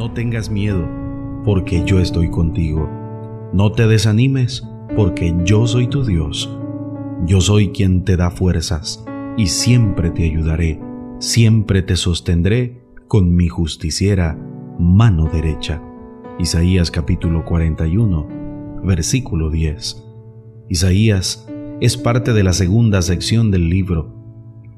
No tengas miedo, porque yo estoy contigo. No te desanimes, porque yo soy tu Dios. Yo soy quien te da fuerzas, y siempre te ayudaré, siempre te sostendré con mi justiciera mano derecha. Isaías capítulo 41, versículo 10. Isaías es parte de la segunda sección del libro,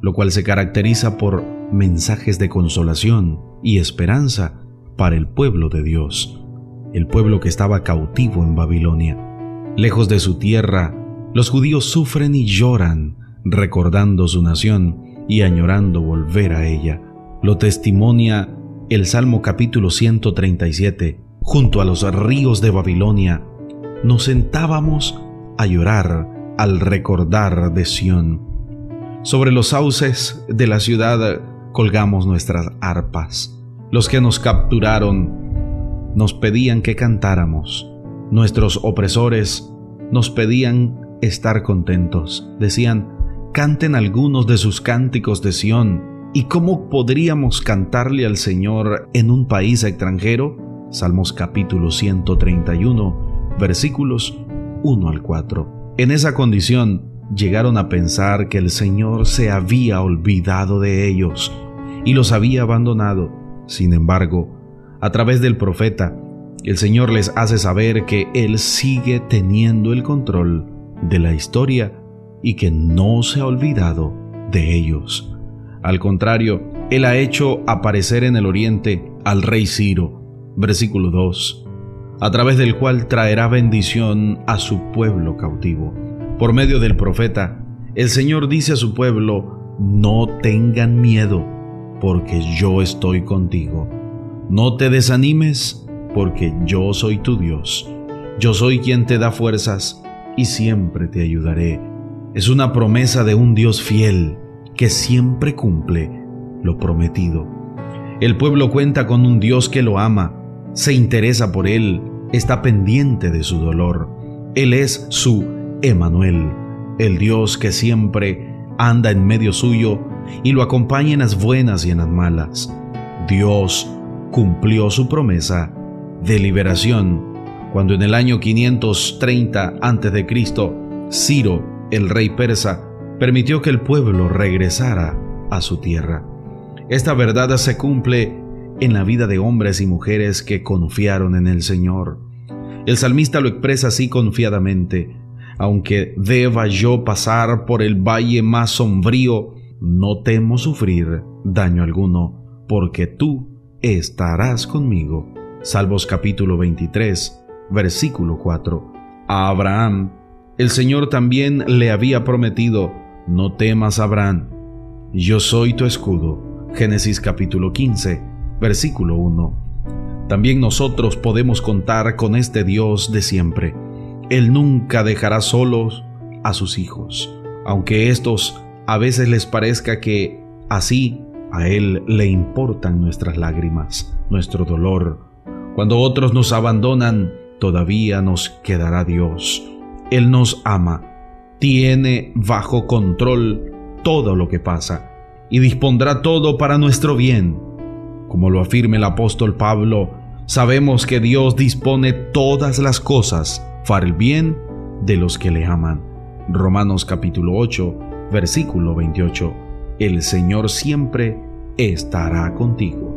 lo cual se caracteriza por mensajes de consolación y esperanza para el pueblo de Dios, el pueblo que estaba cautivo en Babilonia. Lejos de su tierra, los judíos sufren y lloran, recordando su nación y añorando volver a ella. Lo testimonia el Salmo capítulo 137. Junto a los ríos de Babilonia, nos sentábamos a llorar al recordar de Sión. Sobre los sauces de la ciudad colgamos nuestras arpas. Los que nos capturaron nos pedían que cantáramos. Nuestros opresores nos pedían estar contentos. Decían, canten algunos de sus cánticos de Sión. ¿Y cómo podríamos cantarle al Señor en un país extranjero? Salmos capítulo 131, versículos 1 al 4. En esa condición llegaron a pensar que el Señor se había olvidado de ellos y los había abandonado. Sin embargo, a través del profeta, el Señor les hace saber que Él sigue teniendo el control de la historia y que no se ha olvidado de ellos. Al contrario, Él ha hecho aparecer en el oriente al rey Ciro, versículo 2, a través del cual traerá bendición a su pueblo cautivo. Por medio del profeta, el Señor dice a su pueblo, no tengan miedo, porque yo estoy contigo. No te desanimes, porque yo soy tu Dios. Yo soy quien te da fuerzas y siempre te ayudaré. Es una promesa de un Dios fiel que siempre cumple lo prometido. El pueblo cuenta con un Dios que lo ama, se interesa por él, está pendiente de su dolor. Él es su Emanuel, el Dios que siempre anda en medio suyo y lo acompaña en las buenas y en las malas. Dios cumplió su promesa de liberación cuando en el año 530 a.C. Ciro, el rey persa, permitió que el pueblo regresara a su tierra. Esta verdad se cumple en la vida de hombres y mujeres que confiaron en el Señor. El salmista lo expresa así confiadamente, aunque deba yo pasar por el valle más sombrío, no temo sufrir daño alguno, porque tú estarás conmigo. Salmos capítulo 23, versículo 4. A Abraham, el Señor también le había prometido, no temas Abraham, yo soy tu escudo. Génesis capítulo 15, versículo 1. También nosotros podemos contar con este Dios de siempre él nunca dejará solos a sus hijos, aunque estos a veces les parezca que así a Él le importan nuestras lágrimas, nuestro dolor. Cuando otros nos abandonan, todavía nos quedará Dios. Él nos ama, tiene bajo control todo lo que pasa y dispondrá todo para nuestro bien. Como lo afirma el apóstol Pablo, sabemos que Dios dispone todas las cosas para el bien de los que le aman. Romanos capítulo 8, versículo 28. El Señor siempre estará contigo.